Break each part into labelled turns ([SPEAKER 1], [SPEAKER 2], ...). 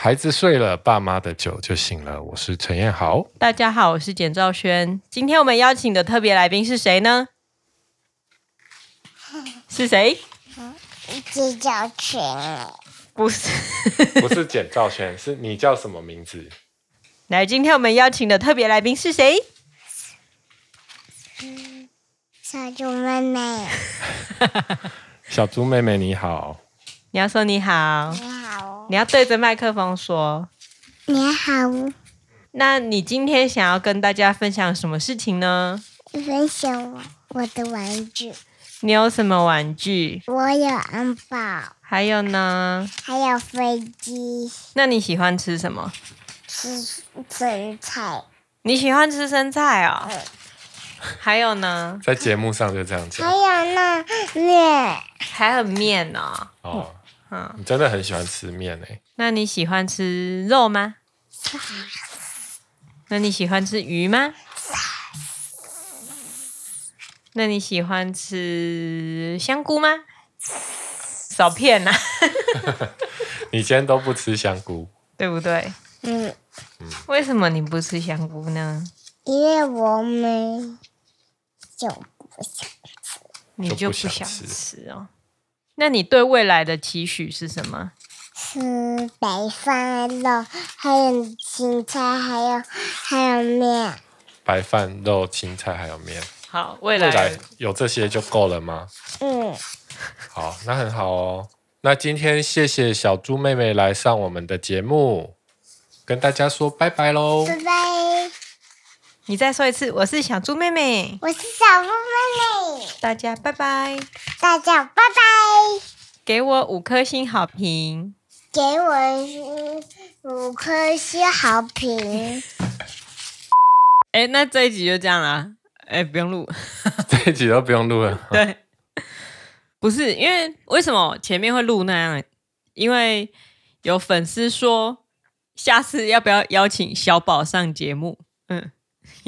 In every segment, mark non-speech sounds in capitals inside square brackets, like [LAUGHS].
[SPEAKER 1] 孩子睡了，爸妈的酒就醒了。我是陈彦豪，
[SPEAKER 2] 大家好，我是简兆轩。今天我们邀请的特别来宾是谁呢？是谁？
[SPEAKER 3] 简兆轩。
[SPEAKER 2] 不是，
[SPEAKER 1] 不是简兆轩，[LAUGHS] 是你叫什么名字？
[SPEAKER 2] 来，今天我们邀请的特别来宾是谁？
[SPEAKER 3] 小猪妹妹。[LAUGHS]
[SPEAKER 1] 小猪妹妹你好。
[SPEAKER 2] 你要说你好。
[SPEAKER 3] 你好。
[SPEAKER 2] 你要对着麦克风说。
[SPEAKER 3] 你好。
[SPEAKER 2] 那你今天想要跟大家分享什么事情呢？
[SPEAKER 3] 分享我我的玩具。
[SPEAKER 2] 你有什么玩具？
[SPEAKER 3] 我有安保。
[SPEAKER 2] 还有呢？
[SPEAKER 3] 还有飞机。
[SPEAKER 2] 那你喜欢吃什么？
[SPEAKER 3] 吃生菜。
[SPEAKER 2] 你喜欢吃生菜哦？
[SPEAKER 3] 嗯。
[SPEAKER 2] 还有呢？
[SPEAKER 1] 在节目上就这样讲。
[SPEAKER 3] 还有那面。
[SPEAKER 2] 还有面哦。
[SPEAKER 1] 哦。
[SPEAKER 2] 嗯。
[SPEAKER 1] 你真的很喜欢吃面诶。
[SPEAKER 2] 那你喜欢吃肉吗？那你喜欢吃鱼吗？那你喜欢吃香菇吗？少骗呐！[LAUGHS]
[SPEAKER 1] 你今天都不吃香菇，
[SPEAKER 2] 对不对？
[SPEAKER 3] 嗯。
[SPEAKER 2] 为什么你不吃香菇呢？
[SPEAKER 3] 因为我们就不想吃。
[SPEAKER 2] 你就不想吃哦？那你对未来的期许是什么？
[SPEAKER 3] 吃白饭肉，还有青菜，还有还有面。
[SPEAKER 1] 白饭肉、青菜还有面。
[SPEAKER 2] 好，未来，
[SPEAKER 1] 未来有这些就够了吗？
[SPEAKER 3] 嗯，
[SPEAKER 1] 好，那很好哦。那今天谢谢小猪妹妹来上我们的节目，跟大家说拜拜喽！
[SPEAKER 3] 拜拜。
[SPEAKER 2] 你再说一次，我是小猪妹妹，
[SPEAKER 3] 我是小猪妹妹，
[SPEAKER 2] 大家拜拜，
[SPEAKER 3] 大家拜拜，
[SPEAKER 2] 给我五颗星好评，
[SPEAKER 3] 给我五颗星好评。
[SPEAKER 2] 哎，那这一集就这样啦。哎，不用录，[LAUGHS] [LAUGHS]
[SPEAKER 1] 这一集都不用录了。
[SPEAKER 2] 对，不是因为为什么前面会录那样？因为有粉丝说，下次要不要邀请小宝上节目？嗯，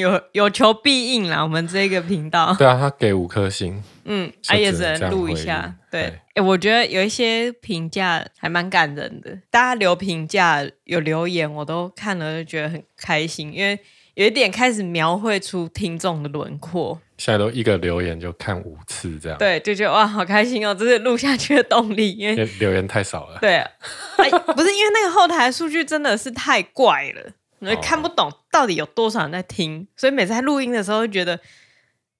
[SPEAKER 2] 有有求必应啦，我们这个频道。[LAUGHS]
[SPEAKER 1] 对啊，他给五颗星。
[SPEAKER 2] 嗯，他也只能录一下。对，哎，我觉得有一些评价还蛮感人的，大家留评价有留言，我都看了就觉得很开心，因为。有一点开始描绘出听众的轮廓，
[SPEAKER 1] 现在都一个留言就看五次这样，
[SPEAKER 2] 对，就觉得哇，好开心哦，这是录下去的动力，因为，因为
[SPEAKER 1] 留言太少了，
[SPEAKER 2] 对、啊哎，不是因为那个后台数据真的是太怪了，你看不懂到底有多少人在听，所以每次在录音的时候就觉得，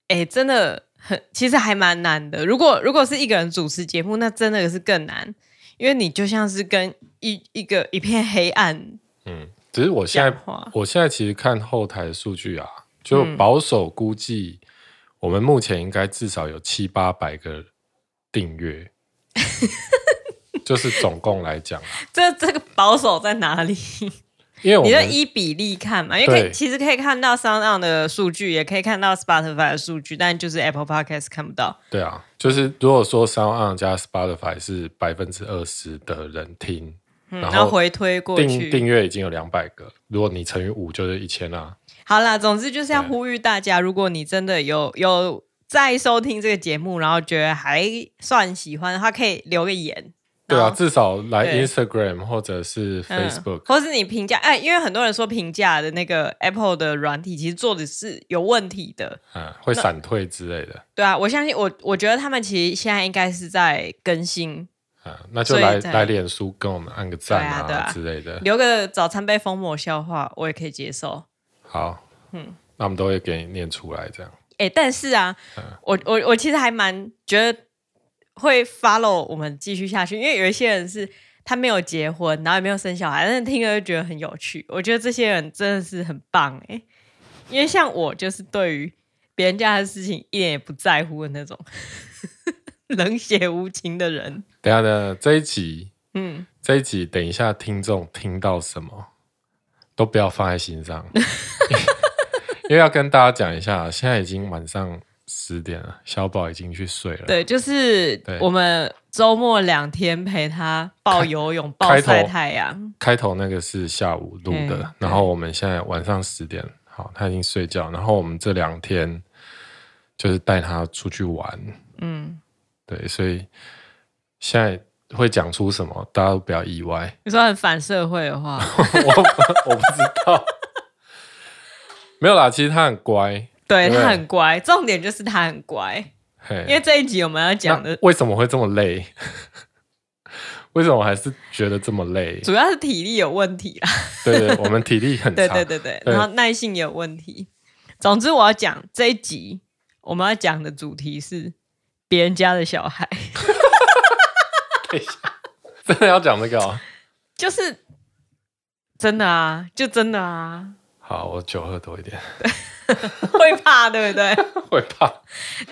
[SPEAKER 2] 哎，真的很，其实还蛮难的。如果如果是一个人主持节目，那真的是更难，因为你就像是跟一一个一片黑暗，嗯。
[SPEAKER 1] 只是我现在，我现在其实看后台的数据啊，就保守估计，我们目前应该至少有七八百个订阅，[LAUGHS] 就是总共来讲，
[SPEAKER 2] 这这个保守在哪里？
[SPEAKER 1] 因为
[SPEAKER 2] 你要依比例看嘛，因为可以其实可以看到 SoundOn 的数据，也可以看到 Spotify 的数据，但就是 Apple Podcast 看不到。
[SPEAKER 1] 对啊，就是如果说 SoundOn 加 Spotify 是百分之二十的人听。然后
[SPEAKER 2] 回推过去，
[SPEAKER 1] 订订阅已经有两百个，如果你乘以五就是一千啦。
[SPEAKER 2] 好啦，总之就是要呼吁大家，如果你真的有有在收听这个节目，然后觉得还算喜欢的话，可以留个言。
[SPEAKER 1] 对啊，至少来 Instagram 或者是 Facebook，、嗯、
[SPEAKER 2] 或是你评价。哎，因为很多人说评价的那个 Apple 的软体其实做的是有问题的，
[SPEAKER 1] 嗯，会闪退之类的。
[SPEAKER 2] 对啊，我相信我，我觉得他们其实现在应该是在更新。
[SPEAKER 1] 啊，那就来来脸书跟我们按个赞啊，啊，啊之类的，
[SPEAKER 2] 留个早餐杯封膜笑话，我也可以接受。
[SPEAKER 1] 好，嗯，那我们都会给你念出来，这样。
[SPEAKER 2] 哎、欸，但是啊，嗯、我我我其实还蛮觉得会 follow 我们继续下去，因为有一些人是他没有结婚，然后也没有生小孩，但是听了就觉得很有趣。我觉得这些人真的是很棒哎，因为像我就是对于别人家的事情一点也不在乎的那种。[LAUGHS] 冷血无情的人。
[SPEAKER 1] 等下的，这一集，嗯，这一集，等一下听众听到什么，都不要放在心上，[LAUGHS] 因为要跟大家讲一下，现在已经晚上十点了，小宝已经去睡了。
[SPEAKER 2] 对，就是我们周末两天陪他抱游泳、抱晒太阳。
[SPEAKER 1] 开头那个是下午录的，然后我们现在晚上十点，好，他已经睡觉，然后我们这两天就是带他出去玩，嗯。对，所以现在会讲出什么，大家都不要意外。[LAUGHS]
[SPEAKER 2] 你说很反社会的话，
[SPEAKER 1] 我我不知道，[LAUGHS] 没有啦。其实他很乖，
[SPEAKER 2] 对，他很乖，重点就是他很乖。因为这一集我们要讲的，
[SPEAKER 1] 为什么会这么累？[LAUGHS] 为什么我还是觉得这么累？
[SPEAKER 2] 主要是体力有问题啦。
[SPEAKER 1] 对对，我们体力很差。[LAUGHS]
[SPEAKER 2] 对对对对，然后耐性也有问题。总之，我要讲这一集我们要讲的主题是别人家的小孩。[LAUGHS]
[SPEAKER 1] 等一下，真的要讲这个哦？
[SPEAKER 2] 就是真的啊，就真的啊。
[SPEAKER 1] 好，我酒喝多一点。[LAUGHS]
[SPEAKER 2] 会怕，对不对？[LAUGHS]
[SPEAKER 1] 会怕，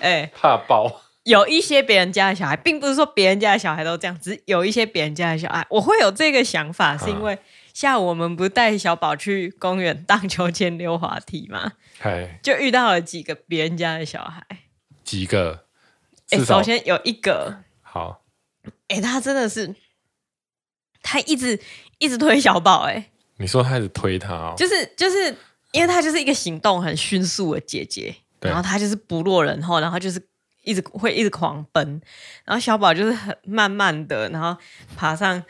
[SPEAKER 2] 哎、欸，
[SPEAKER 1] 怕爆。
[SPEAKER 2] 有一些别人家的小孩，并不是说别人家的小孩都这样，只是有一些别人家的小孩，我会有这个想法，是因为下午我们不是带小宝去公园荡秋千、溜滑梯吗？就遇到了几个别人家的小孩，
[SPEAKER 1] 几个？
[SPEAKER 2] 哎、欸，首先有一个，
[SPEAKER 1] 好，
[SPEAKER 2] 哎、欸，他真的是，他一直一直推小宝，哎，
[SPEAKER 1] 你说他一直推他哦，
[SPEAKER 2] 就是就是。因为他就是一个行动很迅速的姐姐，然后他就是不落人后，然后就是一直会一直狂奔，然后小宝就是很慢慢的，然后爬上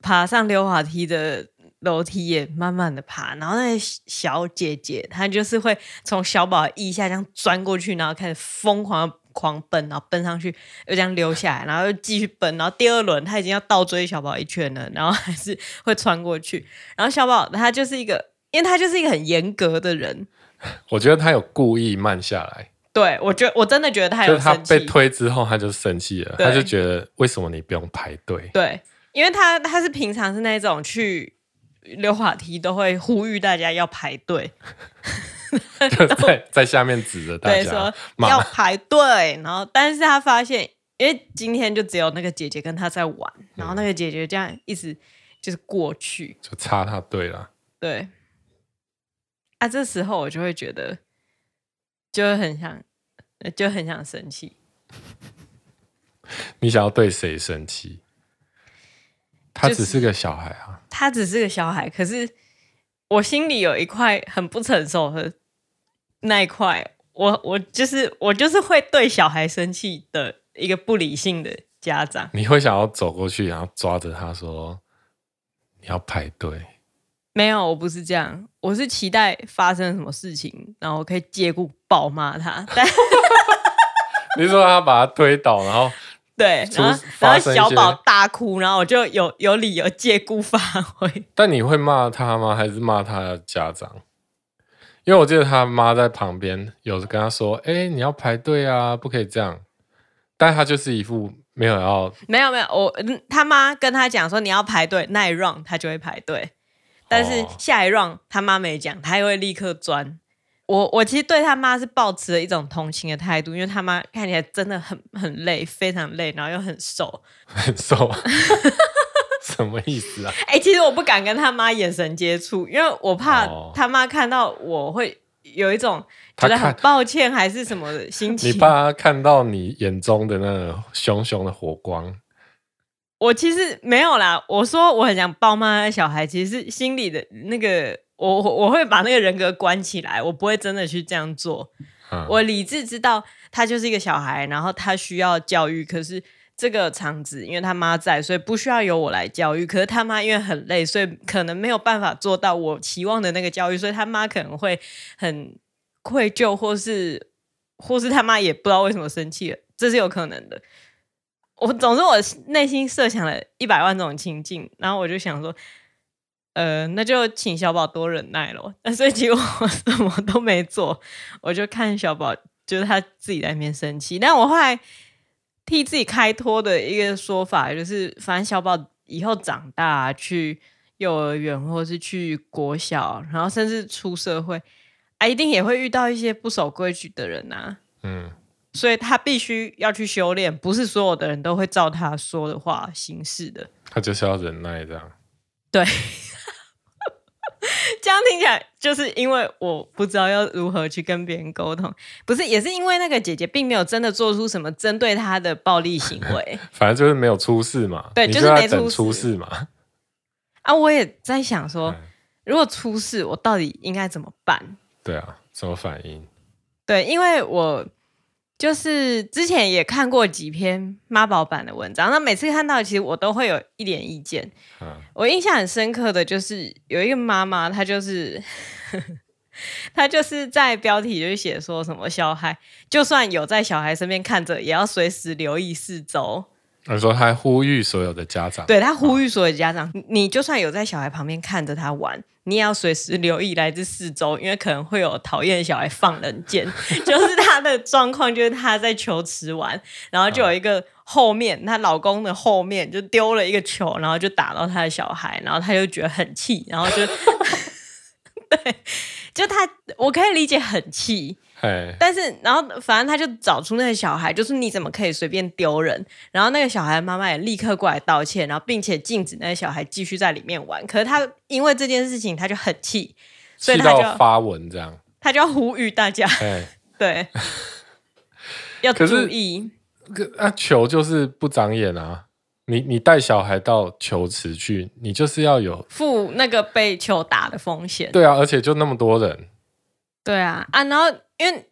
[SPEAKER 2] 爬上溜滑梯的楼梯也慢慢的爬，然后那些小姐姐她就是会从小宝腋下这样钻过去，然后开始疯狂的狂奔，然后奔上去又这样溜下来，然后又继续奔，然后第二轮他已经要倒追小宝一圈了，然后还是会穿过去，然后小宝他就是一个。因为他就是一个很严格的人，[LAUGHS]
[SPEAKER 1] 我觉得他有故意慢下来。
[SPEAKER 2] 对，我觉得我真的觉得他有。
[SPEAKER 1] 就是他被推之后，他就生气了，他就觉得为什么你不用排队？
[SPEAKER 2] 对，因为他他是平常是那种去溜滑梯都会呼吁大家要排队，[LAUGHS] [LAUGHS]
[SPEAKER 1] 就在在下面指着大家
[SPEAKER 2] 说要排队。然后，但是他发现，因为今天就只有那个姐姐跟他在玩，然后那个姐姐这样一直就是过去，
[SPEAKER 1] 就插他队了。
[SPEAKER 2] 对。啊，这时候我就会觉得，就很想，就很想生气。
[SPEAKER 1] 你想要对谁生气？他只是个小孩啊。
[SPEAKER 2] 他只是个小孩，可是我心里有一块很不成熟的那一块，我我就是我就是会对小孩生气的一个不理性的家长。
[SPEAKER 1] 你会想要走过去，然后抓着他说：“你要排队。”
[SPEAKER 2] 没有，我不是这样。我是期待发生什么事情，然后我可以借故暴骂他。[LAUGHS] 但
[SPEAKER 1] 你说他把他推倒，然后
[SPEAKER 2] 对，然后，然后小宝大哭，然后我就有有理由借故发挥。
[SPEAKER 1] 但你会骂他吗？还是骂他的家长？因为我记得他妈在旁边有跟他说：“哎、欸，你要排队啊，不可以这样。”但他就是一副没有要，
[SPEAKER 2] 没有没有，我他妈跟他讲说：“你要排队，那一 round 他就会排队。”但是下一 round 他妈没讲，他又会立刻钻。我我其实对他妈是抱持了一种同情的态度，因为他妈看起来真的很很累，非常累，然后又很瘦，[LAUGHS]
[SPEAKER 1] 很瘦，什么意思啊？[LAUGHS]
[SPEAKER 2] 哎、欸，其实我不敢跟他妈眼神接触，因为我怕他妈看到我会有一种觉得很抱歉还是什么的心情。[LAUGHS]
[SPEAKER 1] 你怕他看到你眼中的那个熊熊的火光？
[SPEAKER 2] 我其实没有啦，我说我很想抱妈的小孩，其实是心里的那个，我我会把那个人格关起来，我不会真的去这样做。嗯、我理智知道他就是一个小孩，然后他需要教育，可是这个场子因为他妈在，所以不需要由我来教育。可是他妈因为很累，所以可能没有办法做到我期望的那个教育，所以他妈可能会很愧疚，或是或是他妈也不知道为什么生气了，这是有可能的。我总之，我内心设想了一百万种情境，然后我就想说，呃，那就请小宝多忍耐咯。那 [LAUGHS] 所以结果我什么都没做，我就看小宝，就是他自己在那边生气。但我后来替自己开脱的一个说法，就是反正小宝以后长大去幼儿园，或是去国小，然后甚至出社会，啊，一定也会遇到一些不守规矩的人啊。嗯。所以他必须要去修炼，不是所有的人都会照他说的话行事的。
[SPEAKER 1] 他就是要忍耐这样。
[SPEAKER 2] 对，[LAUGHS] 这样听起来就是因为我不知道要如何去跟别人沟通，不是，也是因为那个姐姐并没有真的做出什么针对她的暴力行为。[LAUGHS]
[SPEAKER 1] 反正就是没有出事嘛。
[SPEAKER 2] 对，就是没出事，
[SPEAKER 1] 出事嘛。
[SPEAKER 2] 啊，我也在想说，如果出事，我到底应该怎么办？
[SPEAKER 1] 对啊，什么反应？
[SPEAKER 2] 对，因为我。就是之前也看过几篇妈宝版的文章，那每次看到其实我都会有一点意见。嗯、我印象很深刻的就是有一个妈妈，她就是 [LAUGHS] 她就是在标题就写说什么小孩就算有在小孩身边看着，也要随时留意四周。
[SPEAKER 1] 他说他呼吁所有的家长，
[SPEAKER 2] 对他呼吁所有的家长，哦、你就算有在小孩旁边看着他玩，你也要随时留意来自四周，因为可能会有讨厌的小孩放冷箭。[LAUGHS] 就是他的状况，就是他在球池玩，然后就有一个后面，她、哦、老公的后面就丢了一个球，然后就打到他的小孩，然后他就觉得很气，然后就 [LAUGHS] 对，就他我可以理解很气。但是，然后反正他就找出那个小孩，就是你怎么可以随便丢人？然后那个小孩妈妈也立刻过来道歉，然后并且禁止那个小孩继续在里面玩。可是他因为这件事情，他就很气，所以他就
[SPEAKER 1] 发文这样，
[SPEAKER 2] 他就要呼吁大家，对，[LAUGHS] 要注意。
[SPEAKER 1] 可啊，球就是不长眼啊！你你带小孩到球池去，你就是要有
[SPEAKER 2] 负那个被球打的风险。
[SPEAKER 1] 对啊，而且就那么多人。
[SPEAKER 2] 对啊啊，然后。因为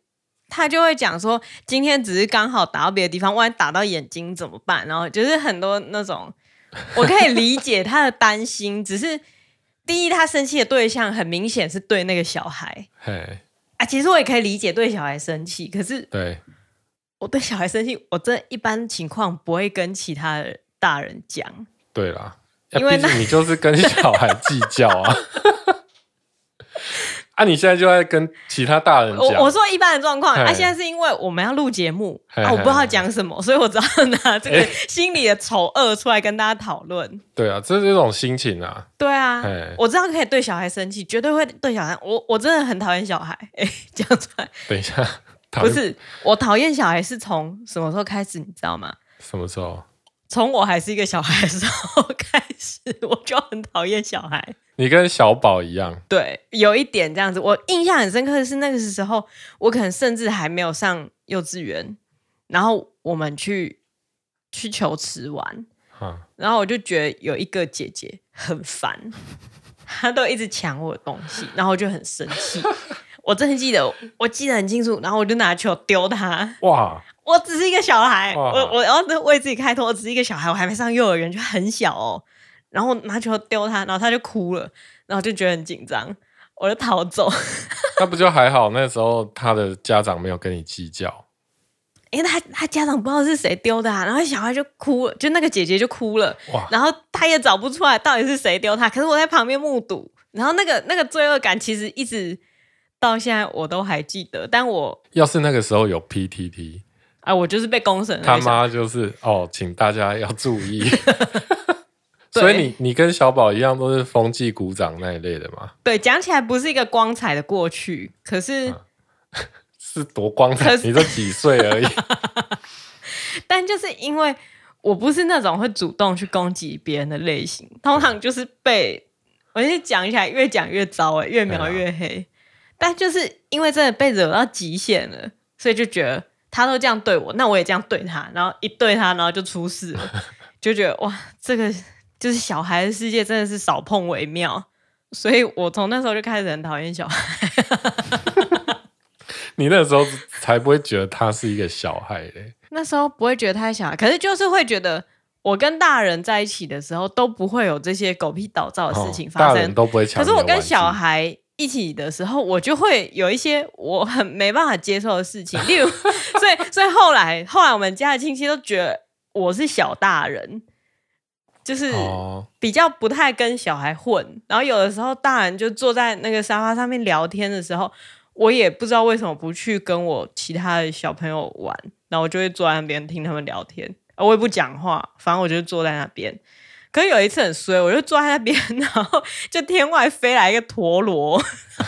[SPEAKER 2] 他就会讲说，今天只是刚好打到别的地方，万一打到眼睛怎么办？然后就是很多那种，我可以理解他的担心。只是第一，他生气的对象很明显是对那个小孩。嘿，啊，其实我也可以理解对小孩生气，可是对我对小孩生气，我真的一般情况不会跟其他的大人讲。
[SPEAKER 1] 对啦，因为你就是跟小孩计较啊。[LAUGHS] 啊！你现在就在跟其他大人讲，
[SPEAKER 2] 我我说一般的状况。啊，现在是因为我们要录节目啊，我不知道讲什么，所以我只好拿 [LAUGHS] 这个心里的丑恶出来跟大家讨论。
[SPEAKER 1] 对啊，这是一种心情啊。
[SPEAKER 2] 对啊，我知道可以对小孩生气，绝对会对小孩。我我真的很讨厌小孩。哎，[LAUGHS] 讲出来。
[SPEAKER 1] 等一下，
[SPEAKER 2] 不是我讨厌小孩是从什么时候开始？你知道吗？
[SPEAKER 1] 什么时候？
[SPEAKER 2] 从我还是一个小孩的时候开始，我就很讨厌小孩。
[SPEAKER 1] 你跟小宝一样，
[SPEAKER 2] 对，有一点这样子。我印象很深刻的是那个时候，我可能甚至还没有上幼稚园，然后我们去去球池玩，嗯、然后我就觉得有一个姐姐很烦，[LAUGHS] 她都一直抢我的东西，然后我就很生气。我真的记得，我记得很清楚，然后我就拿球丢她。哇！我只是一个小孩，我我然后为自己开脱，我只是一个小孩，我还没上幼儿园，就很小哦。然后拿球丢他，然后他就哭了，然后就觉得很紧张，我就逃走。[LAUGHS]
[SPEAKER 1] 那不就还好？那时候他的家长没有跟你计较，
[SPEAKER 2] 因为他他家长不知道是谁丢的啊，然后小孩就哭了，就那个姐姐就哭了，哇！然后他也找不出来到底是谁丢他，可是我在旁边目睹，然后那个那个罪恶感其实一直到现在我都还记得。但我
[SPEAKER 1] 要是那个时候有 PTT，
[SPEAKER 2] 啊，我就是被公审。
[SPEAKER 1] 他妈就是哦，请大家要注意。[LAUGHS] 所以你你跟小宝一样都是风纪鼓掌那一类的吗？
[SPEAKER 2] 对，讲起来不是一个光彩的过去，可是、啊、
[SPEAKER 1] 是多光彩？你都几岁而已？[LAUGHS]
[SPEAKER 2] 但就是因为我不是那种会主动去攻击别人的类型，通常就是被我就讲起来越讲越糟哎，越描越黑。啊、但就是因为真的被惹到极限了，所以就觉得他都这样对我，那我也这样对他，然后一对他，然后就出事了，[LAUGHS] 就觉得哇，这个。就是小孩的世界真的是少碰为妙，所以我从那时候就开始很讨厌小孩。[LAUGHS]
[SPEAKER 1] 你那时候才不会觉得他是一个小孩嘞？
[SPEAKER 2] 那时候不会觉得他是小孩，可是就是会觉得我跟大人在一起的时候都不会有这些狗屁倒灶的事情发生，哦、大人
[SPEAKER 1] 都不会抢。
[SPEAKER 2] 可是我跟小孩一起的时候，我就会有一些我很没办法接受的事情，[LAUGHS] 例如，所以所以后来后来我们家的亲戚都觉得我是小大人。就是比较不太跟小孩混，哦、然后有的时候大人就坐在那个沙发上面聊天的时候，我也不知道为什么不去跟我其他的小朋友玩，然后我就会坐在那边听他们聊天，我也不讲话，反正我就坐在那边。可是有一次很衰，我就坐在那边，然后就天外飞来一个陀螺，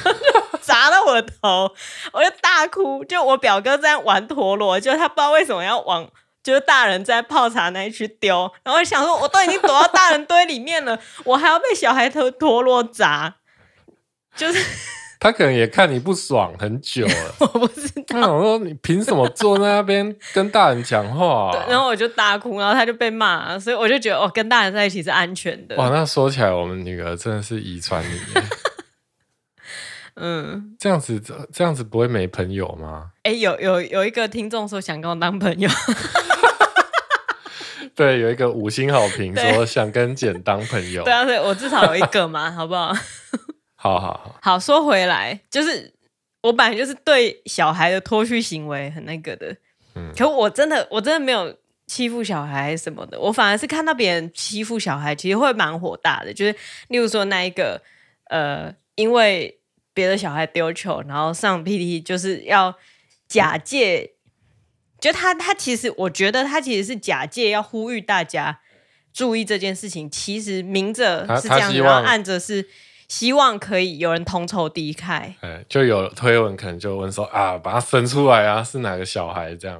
[SPEAKER 2] [LAUGHS] 砸到我的头，我就大哭。就我表哥在玩陀螺，就他不知道为什么要往。就是大人在泡茶那一区丢，然后想说，我都已经躲到大人堆里面了，我还要被小孩头陀螺砸，就是
[SPEAKER 1] 他可能也看你不爽很久了，[LAUGHS]
[SPEAKER 2] 我不知道。
[SPEAKER 1] 我说你凭什么坐在那边跟大人讲话啊？[LAUGHS]
[SPEAKER 2] 对，然后我就大哭，然后他就被骂，所以我就觉得哦，跟大人在一起是安全的。
[SPEAKER 1] 哇，那说起来，我们女儿真的是遗传你。[LAUGHS] 嗯，这样子这样子不会没朋友吗？
[SPEAKER 2] 哎、欸，有有有一个听众说想跟我当朋友，
[SPEAKER 1] 对，有一个五星好评说想跟简当朋友，
[SPEAKER 2] 对啊，对，我至少有一个嘛，好不好？
[SPEAKER 1] 好好好，
[SPEAKER 2] 好说回来，就是我本来就是对小孩的脱序行为很那个的，嗯，可我真的我真的没有欺负小孩什么的，我反而是看到别人欺负小孩，其实会蛮火大的，就是例如说那一个，呃，因为别的小孩丢球，然后上 PTT 就是要假借，就他他其实我觉得他其实是假借要呼吁大家注意这件事情，其实明着是这样，然后暗着是。希望可以有人同仇敌忾，
[SPEAKER 1] 哎，就有推文可能就问说啊，把他生出来啊，是哪个小孩这样？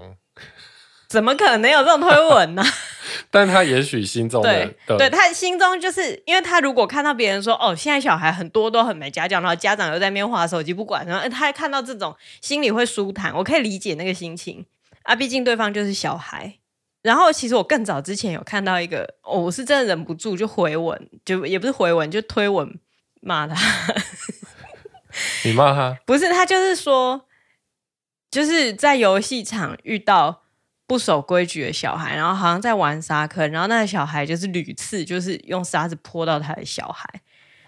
[SPEAKER 2] 怎么可能有这种推文呢？[LAUGHS]
[SPEAKER 1] 但他也许心中的
[SPEAKER 2] 对，对，对他心中就是因为他如果看到别人说哦，现在小孩很多都很没家教，然后家长又在那边划手机不管，然后他看到这种心里会舒坦，我可以理解那个心情啊，毕竟对方就是小孩。然后其实我更早之前有看到一个，哦，我是真的忍不住就回文，就也不是回文，就推文。骂他，
[SPEAKER 1] 你骂他？[LAUGHS]
[SPEAKER 2] 不是他，就是说，就是在游戏场遇到不守规矩的小孩，然后好像在玩沙坑，然后那个小孩就是屡次就是用沙子泼到他的小孩，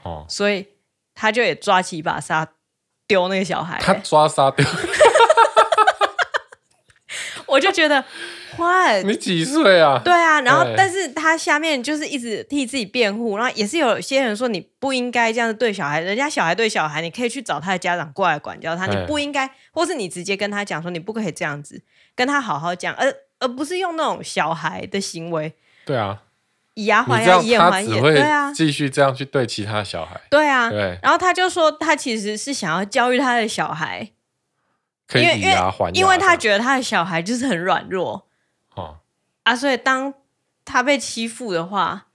[SPEAKER 2] 哦，所以他就也抓起一把沙丢那个小孩，
[SPEAKER 1] 他抓沙丢，[LAUGHS] [LAUGHS]
[SPEAKER 2] 我就觉得。坏，
[SPEAKER 1] 你几岁啊？
[SPEAKER 2] 对啊，然后但是他下面就是一直替自己辩护，然后也是有些人说你不应该这样子对小孩，人家小孩对小孩，你可以去找他的家长过来管教他，你不应该，或是你直接跟他讲说你不可以这样子，跟他好好讲，而而不是用那种小孩的行为。
[SPEAKER 1] 对啊，
[SPEAKER 2] 以牙还牙，以眼还眼，对啊，
[SPEAKER 1] 继续这样去对其他小孩。
[SPEAKER 2] 对啊，
[SPEAKER 1] 对。
[SPEAKER 2] 然后他就说他其实是想要教育他的小孩，
[SPEAKER 1] 可以
[SPEAKER 2] 因为因为他觉得他的小孩就是很软弱。
[SPEAKER 1] 哦，
[SPEAKER 2] 啊，所以当他被欺负的话，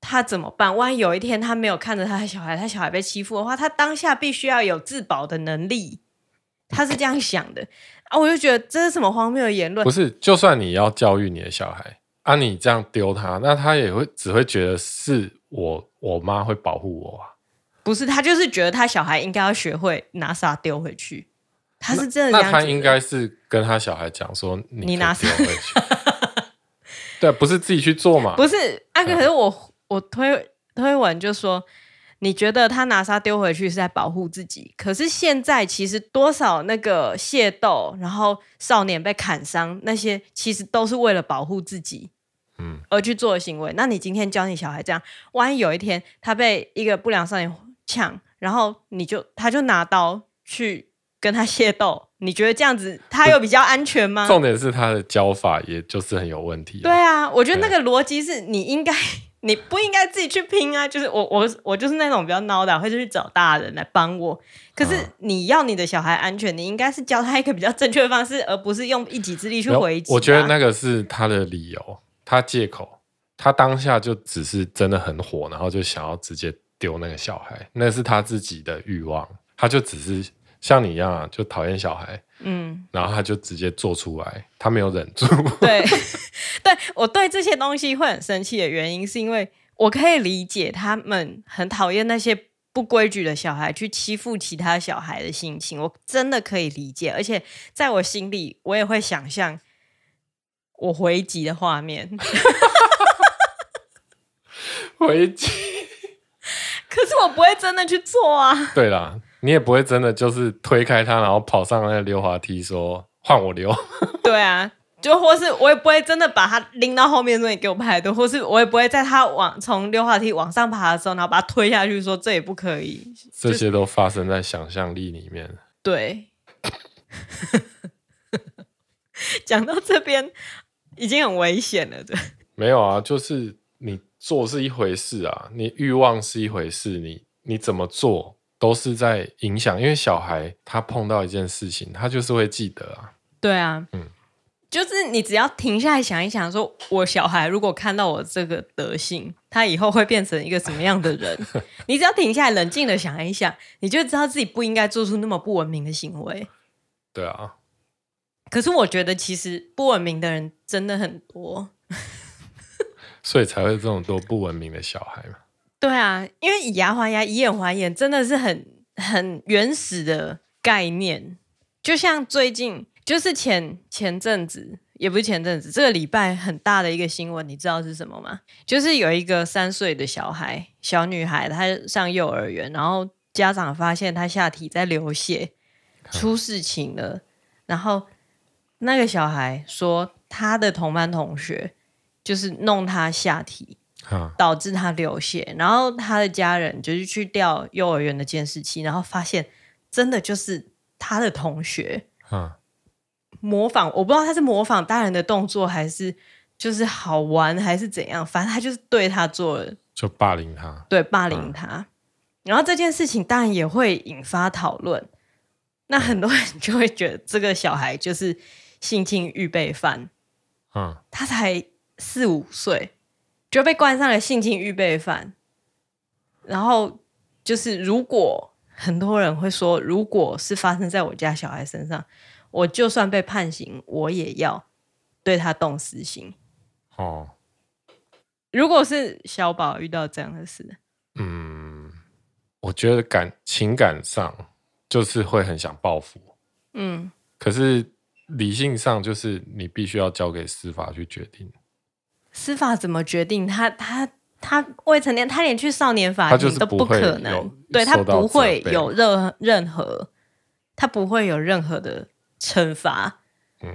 [SPEAKER 2] 他怎么办？万一有一天他没有看着他的小孩，他小孩被欺负的话，他当下必须要有自保的能力。他是这样想的啊，我就觉得这是什么荒谬的言论？
[SPEAKER 1] 不是，就算你要教育你的小孩，啊，你这样丢他，那他也会只会觉得是我我妈会保护我啊。
[SPEAKER 2] 不是，他就是觉得他小孩应该要学会拿沙丢回去。他是真的
[SPEAKER 1] 他应该是跟他小孩讲说：“你拿丢回去。[LAUGHS] ”对，不是自己去做嘛？
[SPEAKER 2] 不是，啊，可是我我推推文就说，你觉得他拿沙丢回去是在保护自己，可是现在其实多少那个械斗，然后少年被砍伤，那些其实都是为了保护自己，嗯，而去做的行为。那你今天教你小孩这样，万一有一天他被一个不良少年抢，然后你就他就拿刀去。跟他械斗，你觉得这样子他有比较安全吗？
[SPEAKER 1] 重点是他的教法，也就是很有问题。
[SPEAKER 2] 对啊，我觉得那个逻辑是你应该，[LAUGHS] 你不应该自己去拼啊。就是我我我就是那种比较孬的，会去找大人来帮我。可是你要你的小孩安全，你应该是教他一个比较正确的方式，而不是用一己之力去回击。
[SPEAKER 1] 我觉得那个是他的理由，他借口，他当下就只是真的很火，然后就想要直接丢那个小孩，那是他自己的欲望，他就只是。像你一样啊，就讨厌小孩，嗯，然后他就直接做出来，他没有忍住。
[SPEAKER 2] 对，[LAUGHS] [LAUGHS] 对我对这些东西会很生气的原因，是因为我可以理解他们很讨厌那些不规矩的小孩去欺负其他小孩的心情，我真的可以理解，而且在我心里，我也会想象我回击的画面。[LAUGHS]
[SPEAKER 1] 回击，
[SPEAKER 2] 可是我不会真的去做啊。
[SPEAKER 1] 对啦。你也不会真的就是推开他，然后跑上那个溜滑梯说换我溜。[LAUGHS]
[SPEAKER 2] 对啊，就或是我也不会真的把他拎到后面说你给我排队，或是我也不会在他往从溜滑梯往上爬的时候，然后把他推下去说这也不可以。
[SPEAKER 1] 这些都发生在想象力里面。
[SPEAKER 2] 对，[LAUGHS] 讲到这边已经很危险了，对。
[SPEAKER 1] 没有啊，就是你做是一回事啊，你欲望是一回事，你你怎么做？都是在影响，因为小孩他碰到一件事情，他就是会记得啊。
[SPEAKER 2] 对啊，嗯，就是你只要停下来想一想，说我小孩如果看到我这个德性，他以后会变成一个什么样的人？[LAUGHS] 你只要停下来冷静的想一想，你就知道自己不应该做出那么不文明的行为。
[SPEAKER 1] 对啊，
[SPEAKER 2] 可是我觉得其实不文明的人真的很多，
[SPEAKER 1] 所以才会这种多不文明的小孩嘛。
[SPEAKER 2] 对啊，因为以牙还牙，以眼还眼，真的是很很原始的概念，就像最近就是前前阵子，也不是前阵子，这个礼拜很大的一个新闻，你知道是什么吗？就是有一个三岁的小孩，小女孩，她上幼儿园，然后家长发现她下体在流血，出事情了，然后那个小孩说，他的同班同学就是弄他下体。导致他流血，然后他的家人就是去调幼儿园的监视器，然后发现真的就是他的同学，模仿，我不知道他是模仿大人的动作，还是就是好玩，还是怎样，反正他就是对他做了，
[SPEAKER 1] 就霸凌他，
[SPEAKER 2] 对，霸凌他。嗯、然后这件事情当然也会引发讨论，那很多人就会觉得这个小孩就是性侵预备犯，嗯，他才四五岁。就被冠上了性侵预备犯，然后就是如果很多人会说，如果是发生在我家小孩身上，我就算被判刑，我也要对他动私刑。哦，如果是小宝遇到这样的事，
[SPEAKER 1] 嗯，我觉得感情感上就是会很想报复，嗯，可是理性上就是你必须要交给司法去决定。
[SPEAKER 2] 司法怎么决定？他他他未成年，他连去少年法庭都不可能。对，他不会有任任何，他不会有任何的惩罚，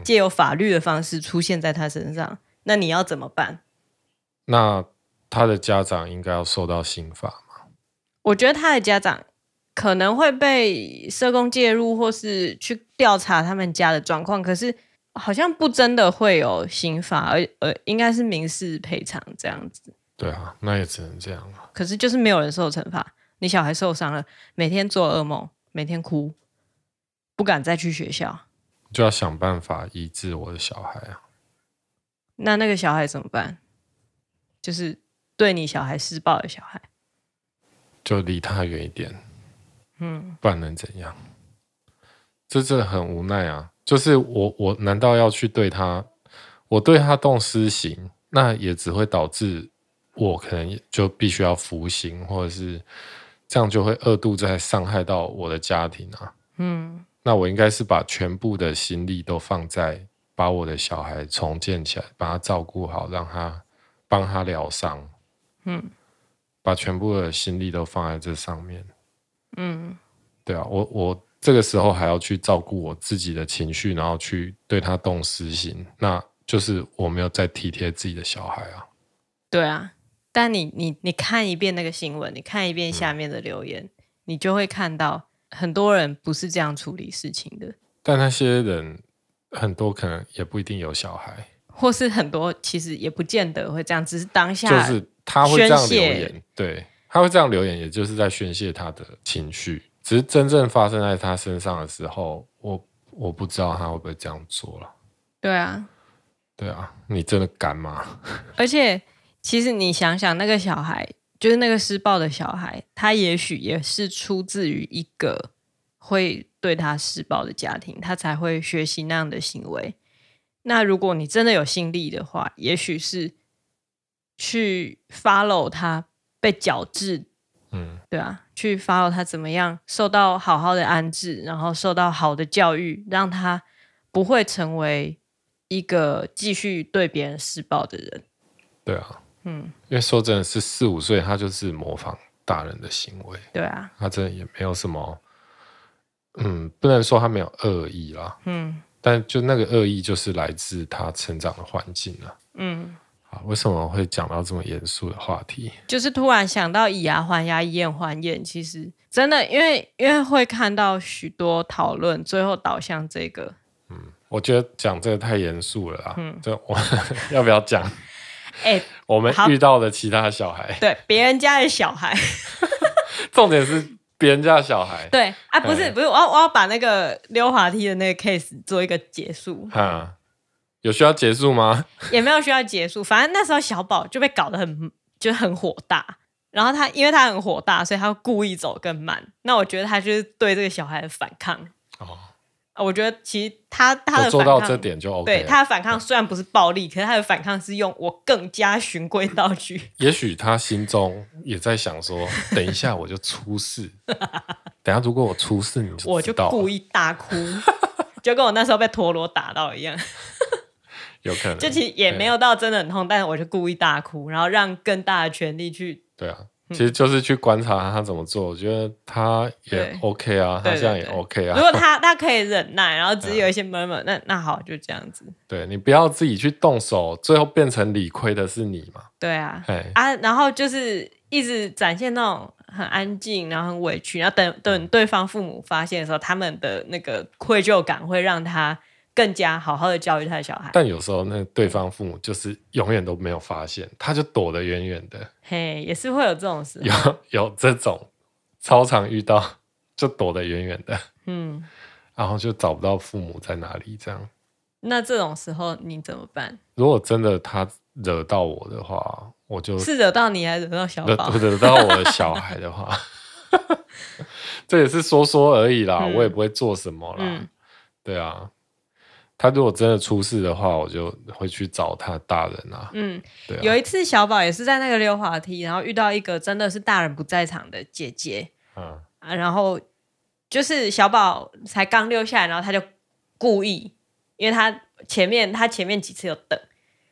[SPEAKER 2] 借由法律的方式出现在他身上。那你要怎么办？
[SPEAKER 1] 那他的家长应该要受到刑罚吗？
[SPEAKER 2] 我觉得他的家长可能会被社工介入，或是去调查他们家的状况。可是。好像不真的会有刑罚，而呃，应该是民事赔偿这样子。
[SPEAKER 1] 对啊，那也只能这样了。
[SPEAKER 2] 可是就是没有人受惩罚，你小孩受伤了，每天做噩梦，每天哭，不敢再去学校，
[SPEAKER 1] 就要想办法医治我的小孩啊。
[SPEAKER 2] 那那个小孩怎么办？就是对你小孩施暴的小孩，
[SPEAKER 1] 就离他远一点。嗯，不然能怎样？这真的很无奈啊。就是我，我难道要去对他，我对他动私刑，那也只会导致我可能就必须要服刑，或者是这样就会二度在伤害到我的家庭啊。嗯，那我应该是把全部的心力都放在把我的小孩重建起来，把他照顾好，让他帮他疗伤。嗯，把全部的心力都放在这上面。嗯，对啊，我我。这个时候还要去照顾我自己的情绪，然后去对他动私心，那就是我没有在体贴自己的小孩啊。
[SPEAKER 2] 对啊，但你你你看一遍那个新闻，你看一遍下面的留言，嗯、你就会看到很多人不是这样处理事情的。
[SPEAKER 1] 但那些人很多可能也不一定有小孩，
[SPEAKER 2] 或是很多其实也不见得会这样，只是当下
[SPEAKER 1] 就是他会这样留言，对，他会这样留言，也就是在宣泄他的情绪。只是真正发生在他身上的时候，我我不知道他会不会这样做了。
[SPEAKER 2] 对啊，
[SPEAKER 1] 对啊，你真的敢吗？[LAUGHS]
[SPEAKER 2] 而且，其实你想想，那个小孩，就是那个施暴的小孩，他也许也是出自于一个会对他施暴的家庭，他才会学习那样的行为。那如果你真的有心力的话，也许是去 follow 他被矫治。嗯，对啊，去 follow 他怎么样受到好好的安置，然后受到好的教育，让他不会成为一个继续对别人施暴的人。
[SPEAKER 1] 对啊，嗯，因为说真的是四五岁，他就是模仿大人的行为。
[SPEAKER 2] 对啊，
[SPEAKER 1] 他真的也没有什么，嗯，不能说他没有恶意啦，嗯，但就那个恶意就是来自他成长的环境啊，嗯。为什么会讲到这么严肃的话题？
[SPEAKER 2] 就是突然想到以牙还牙，以眼还眼。其实真的，因为因为会看到许多讨论，最后导向这个。
[SPEAKER 1] 嗯，我觉得讲这个太严肃了啦。嗯，这我 [LAUGHS] 要不要讲？哎、欸，我们遇到的其他小孩，
[SPEAKER 2] 对别人家的小孩，[LAUGHS]
[SPEAKER 1] 重点是别人家的小孩。
[SPEAKER 2] 对啊，不是不是，我要我要把那个溜滑梯的那个 case 做一个结束。
[SPEAKER 1] 哈。有需要结束吗？[LAUGHS]
[SPEAKER 2] 也没有需要结束，反正那时候小宝就被搞得很就很火大，然后他因为他很火大，所以他故意走更慢。那我觉得他就是对这个小孩的反抗。哦，我觉得其实他他的
[SPEAKER 1] 做到这点就 OK。
[SPEAKER 2] 对，他的反抗虽然不是暴力，可是他的反抗是用我更加循规蹈矩。[LAUGHS]
[SPEAKER 1] 也许他心中也在想说，等一下我就出事，[LAUGHS] 等下如果我出事，你就
[SPEAKER 2] 我就故意大哭，就跟我那时候被陀螺打到一样。
[SPEAKER 1] 有可能，
[SPEAKER 2] 就其实也没有到真的很痛，但是我就故意大哭，然后让更大的权力去。
[SPEAKER 1] 对啊。其实就是去观察他怎么做，我觉得他也 OK 啊，他这样也 OK 啊。
[SPEAKER 2] 如果他他可以忍耐，然后只有一些闷闷，那那好，就这样子。
[SPEAKER 1] 对，你不要自己去动手，最后变成理亏的是你嘛。
[SPEAKER 2] 对啊，啊，然后就是一直展现那种很安静，然后很委屈，然后等等对方父母发现的时候，他们的那个愧疚感会让他。更加好好的教育他的小孩，
[SPEAKER 1] 但有时候那对方父母就是永远都没有发现，他就躲得远远的。
[SPEAKER 2] 嘿，也是会有这种事，
[SPEAKER 1] 有有这种超常遇到，就躲得远远的。嗯，然后就找不到父母在哪里，这样。
[SPEAKER 2] 那这种时候你怎么办？
[SPEAKER 1] 如果真的他惹到我的话，我就是
[SPEAKER 2] 惹到你还是惹到小宝？
[SPEAKER 1] 惹到我的小孩的话，[LAUGHS] 这也是说说而已啦，嗯、我也不会做什么啦。嗯、对啊。他如果真的出事的话，我就会去找他大人啊。嗯，对啊。
[SPEAKER 2] 有一次小宝也是在那个溜滑梯，然后遇到一个真的是大人不在场的姐姐。嗯啊，然后就是小宝才刚溜下来，然后他就故意，因为他前面他前面几次有等，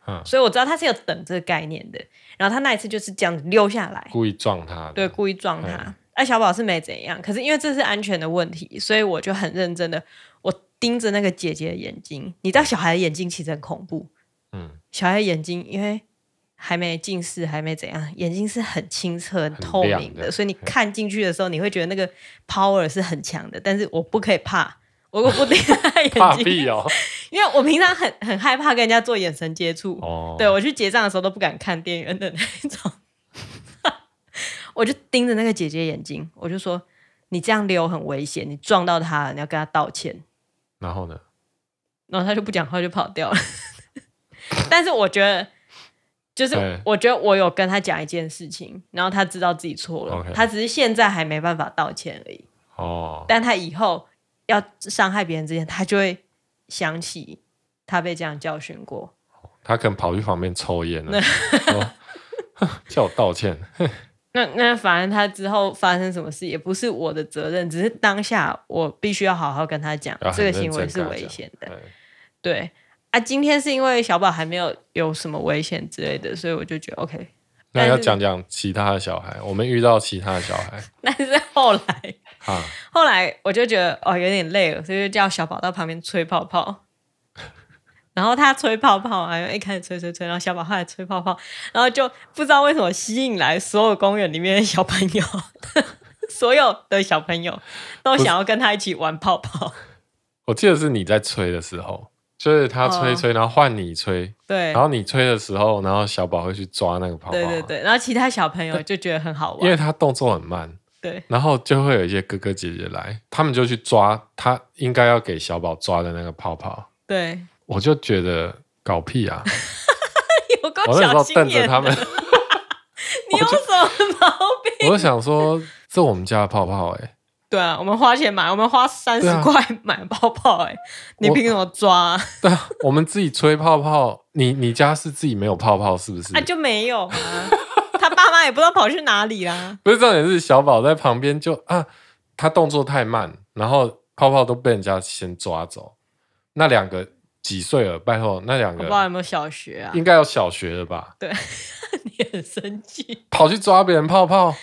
[SPEAKER 2] 嗯，所以我知道他是有等这个概念的。然后他那一次就是这样子溜下来，
[SPEAKER 1] 故意撞他。
[SPEAKER 2] 对，故意撞他。哎、嗯，啊、小宝是没怎样，可是因为这是安全的问题，所以我就很认真的我。盯着那个姐姐的眼睛，你知道小孩的眼睛其实很恐怖。嗯，小孩的眼睛因为还没近视，还没怎样，眼睛是很清澈、很透明的，的所以你看进去的时候，你会觉得那个 power 是很强的。但是我不可以怕，我不盯他眼睛，
[SPEAKER 1] 怕屁哦，
[SPEAKER 2] 因为我平常很很害怕跟人家做眼神接触。哦，对，我去结账的时候都不敢看店员的那一种，我就盯着那个姐姐眼睛，我就说：“你这样溜很危险，你撞到她了，你要跟她道歉。”
[SPEAKER 1] 然后呢？
[SPEAKER 2] 然后他就不讲话，就跑掉了。[LAUGHS] 但是我觉得，就是我觉得我有跟他讲一件事情，然后他知道自己错了，Okay. 他只是现在还没办法道歉而已。哦。但他以后要伤害别人之前，他就会想起他被这样教训过。
[SPEAKER 1] 他可能跑去旁边抽烟了，[LAUGHS] 叫我道歉。
[SPEAKER 2] 那那反正他之后发生什么事也不是我的责任，只是当下我必须要好好跟他讲，这个行为是危险的。对啊，今天是因为小宝还没有有什么危险之类的，所以我就觉得 OK。
[SPEAKER 1] 那要讲讲其他的小孩，我们遇到其他的小孩。[LAUGHS]
[SPEAKER 2] 但是后来，啊，后来我就觉得哦有点累了，所以就叫小宝到旁边吹泡泡。然后他吹泡泡啊，一开始吹吹吹，然后小宝后来吹泡泡，然后就不知道为什么吸引来所有公园里面的小朋友，[LAUGHS] 所有的小朋友都想要跟他一起玩泡泡。[LAUGHS]
[SPEAKER 1] 我记得是你在吹的时候，就是他吹吹，然后换你吹，对，然后你吹的时候，然后小宝会去抓那个泡泡，
[SPEAKER 2] 对对对，然后其他小朋友就觉得很好玩，
[SPEAKER 1] 因为他动作很慢，对，然后就会有一些哥哥姐姐来，他们就去抓他应该要给小宝抓的那个泡泡，
[SPEAKER 2] 对。
[SPEAKER 1] 我就觉得搞屁啊！[LAUGHS]
[SPEAKER 2] 有够小心眼的。[LAUGHS] 你有什么毛病？
[SPEAKER 1] 我就想说，这我们家的泡泡哎、欸。
[SPEAKER 2] 对啊，我们花钱买，我们花三十块买泡泡哎、欸，你凭什么抓、啊？[LAUGHS]
[SPEAKER 1] 对啊，我们自己吹泡泡。你你家是自己没有泡泡是不是？
[SPEAKER 2] 啊，就没有啊。他爸妈也不知道跑去哪里啦。
[SPEAKER 1] 不是重点是小宝在旁边就啊，他动作太慢，然后泡泡都被人家先抓走。那两个。几岁了？拜托，那两个不
[SPEAKER 2] 知道有没有小学啊？
[SPEAKER 1] 应该有小学了吧？
[SPEAKER 2] 对，[LAUGHS] 你很生气，
[SPEAKER 1] 跑去抓别人泡泡，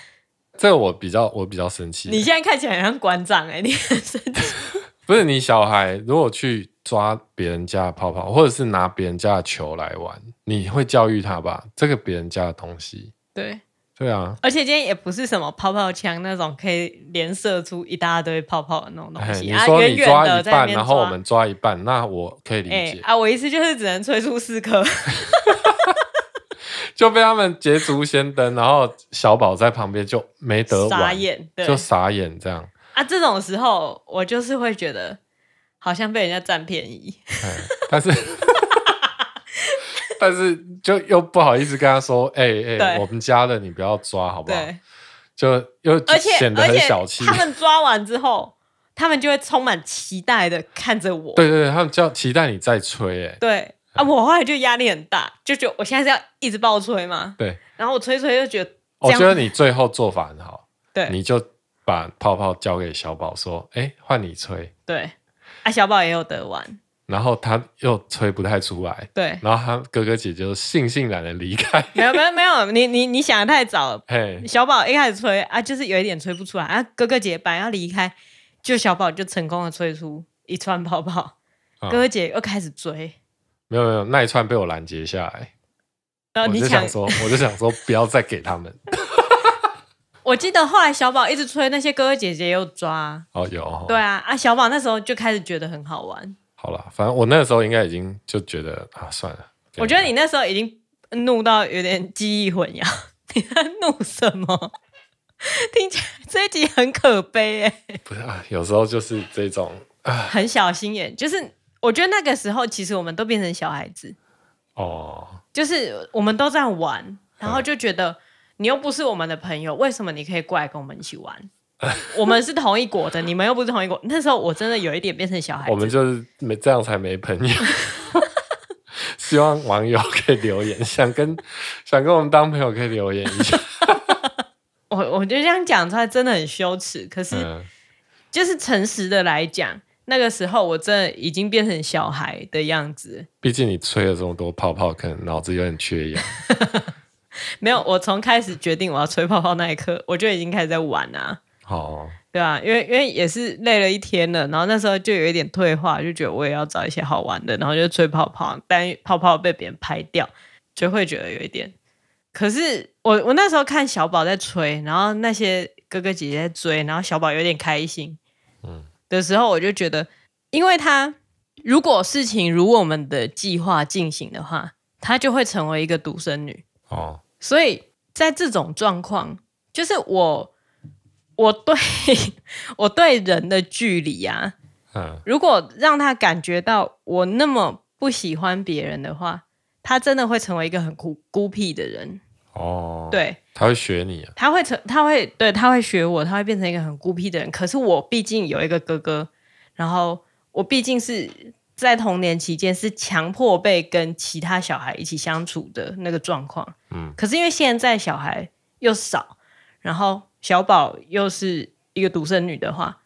[SPEAKER 1] 这个我比较我比较生气。
[SPEAKER 2] 你现在看起来很像馆长哎、欸，你很生气。[LAUGHS]
[SPEAKER 1] 不是你小孩如果去抓别人家的泡泡，或者是拿别人家的球来玩，你会教育他吧？这个别人家的东西，
[SPEAKER 2] 对。
[SPEAKER 1] 对啊，
[SPEAKER 2] 而且今天也不是什么泡泡枪那种可以连射出一大堆泡泡的那种东西。
[SPEAKER 1] 你说你抓一半，然后我们抓一半，那我可以理解。
[SPEAKER 2] 啊，我意思就是只能吹出四颗，[LAUGHS]
[SPEAKER 1] 就被他们捷足先登，然后小宝在旁边就没得玩，
[SPEAKER 2] 傻眼，
[SPEAKER 1] 就傻眼这样。
[SPEAKER 2] 啊，这种时候我就是会觉得好像被人家占便宜，
[SPEAKER 1] 但是。但是就又不好意思跟他说，[LAUGHS] 哎、欸、哎、欸，我们家的你不要抓，好不好？就又显得很小气。
[SPEAKER 2] 他们抓完之后，他们就会充满期待的看着我。
[SPEAKER 1] 对对对，他们叫期待你再吹，哎，
[SPEAKER 2] 对啊，我后来就压力很大，就觉得我现在是要一直爆吹嘛。
[SPEAKER 1] 对，
[SPEAKER 2] 然后我吹吹就觉得，
[SPEAKER 1] 我觉得你最后做法很好，
[SPEAKER 2] 对，
[SPEAKER 1] 你就把泡泡交给小宝说：“哎，换你吹。”
[SPEAKER 2] 对，啊，小宝也有得玩。
[SPEAKER 1] 然后他又吹不太出来，
[SPEAKER 2] 对。
[SPEAKER 1] 然后他哥哥姐姐就悻悻然的离开。
[SPEAKER 2] 没有没有没有，你你你想的太早了。[LAUGHS]
[SPEAKER 1] 嘿，
[SPEAKER 2] 小宝一开始吹啊，就是有一点吹不出来啊。哥哥姐姐本来要离开，就小宝就成功的吹出一串泡泡。哦、哥哥姐姐又开始追，
[SPEAKER 1] 没有没有，那一串被我拦截下来。
[SPEAKER 2] 呃，
[SPEAKER 1] 我就想说，我就想说，不要再给他们。[LAUGHS]
[SPEAKER 2] 我记得后来小宝一直吹，那些哥哥姐姐又抓。
[SPEAKER 1] 哦，有。哦、
[SPEAKER 2] 对啊啊，小宝那时候就开始觉得很好玩。
[SPEAKER 1] 好了，反正我那个时候应该已经就觉得啊，算了。
[SPEAKER 2] 我觉得你那时候已经怒到有点记忆混淆。[LAUGHS] 你在怒什么？听起来这一集很可悲哎。
[SPEAKER 1] 不是啊，有时候就是这种啊，
[SPEAKER 2] 很小心眼。就是我觉得那个时候，其实我们都变成小孩子
[SPEAKER 1] 哦。
[SPEAKER 2] 就是我们都在玩，然后就觉得你又不是我们的朋友，为什么你可以过来跟我们一起玩？[LAUGHS] 我们是同一国的，你们又不是同一国。那时候我真的有一点变成小孩子。
[SPEAKER 1] 我们就是没这样才没朋友。[LAUGHS] 希望网友可以留言，想跟 [LAUGHS] 想跟我们当朋友可以留言一下。
[SPEAKER 2] 我我觉得这样讲出来真的很羞耻，可是、嗯、就是诚实的来讲，那个时候我真的已经变成小孩的样子。
[SPEAKER 1] 毕竟你吹了这么多泡泡，可能脑子有点缺氧。
[SPEAKER 2] 没有，我从开始决定我要吹泡泡那一刻，我就已经开始在玩啊。
[SPEAKER 1] 哦，
[SPEAKER 2] 对啊，因为因为也是累了一天了，然后那时候就有一点退化，就觉得我也要找一些好玩的，然后就吹泡泡，但泡泡被别人拍掉，就会觉得有一点。可是我我那时候看小宝在吹，然后那些哥哥姐姐在追，然后小宝有点开心，嗯，的时候我就觉得，因为他如果事情如我们的计划进行的话，他就会成为一个独生女
[SPEAKER 1] 哦，
[SPEAKER 2] 所以在这种状况，就是我。我对 [LAUGHS] 我对人的距离啊，
[SPEAKER 1] 嗯，
[SPEAKER 2] 如果让他感觉到我那么不喜欢别人的话，他真的会成为一个很孤孤僻的人。
[SPEAKER 1] 哦，
[SPEAKER 2] 对，
[SPEAKER 1] 他会学你啊，
[SPEAKER 2] 他会成，他会对，他会学我，他会变成一个很孤僻的人。可是我毕竟有一个哥哥，然后我毕竟是在童年期间是强迫被跟其他小孩一起相处的那个状况。
[SPEAKER 1] 嗯，
[SPEAKER 2] 可是因为现在小孩又少，然后。小宝又是一个独生女的话，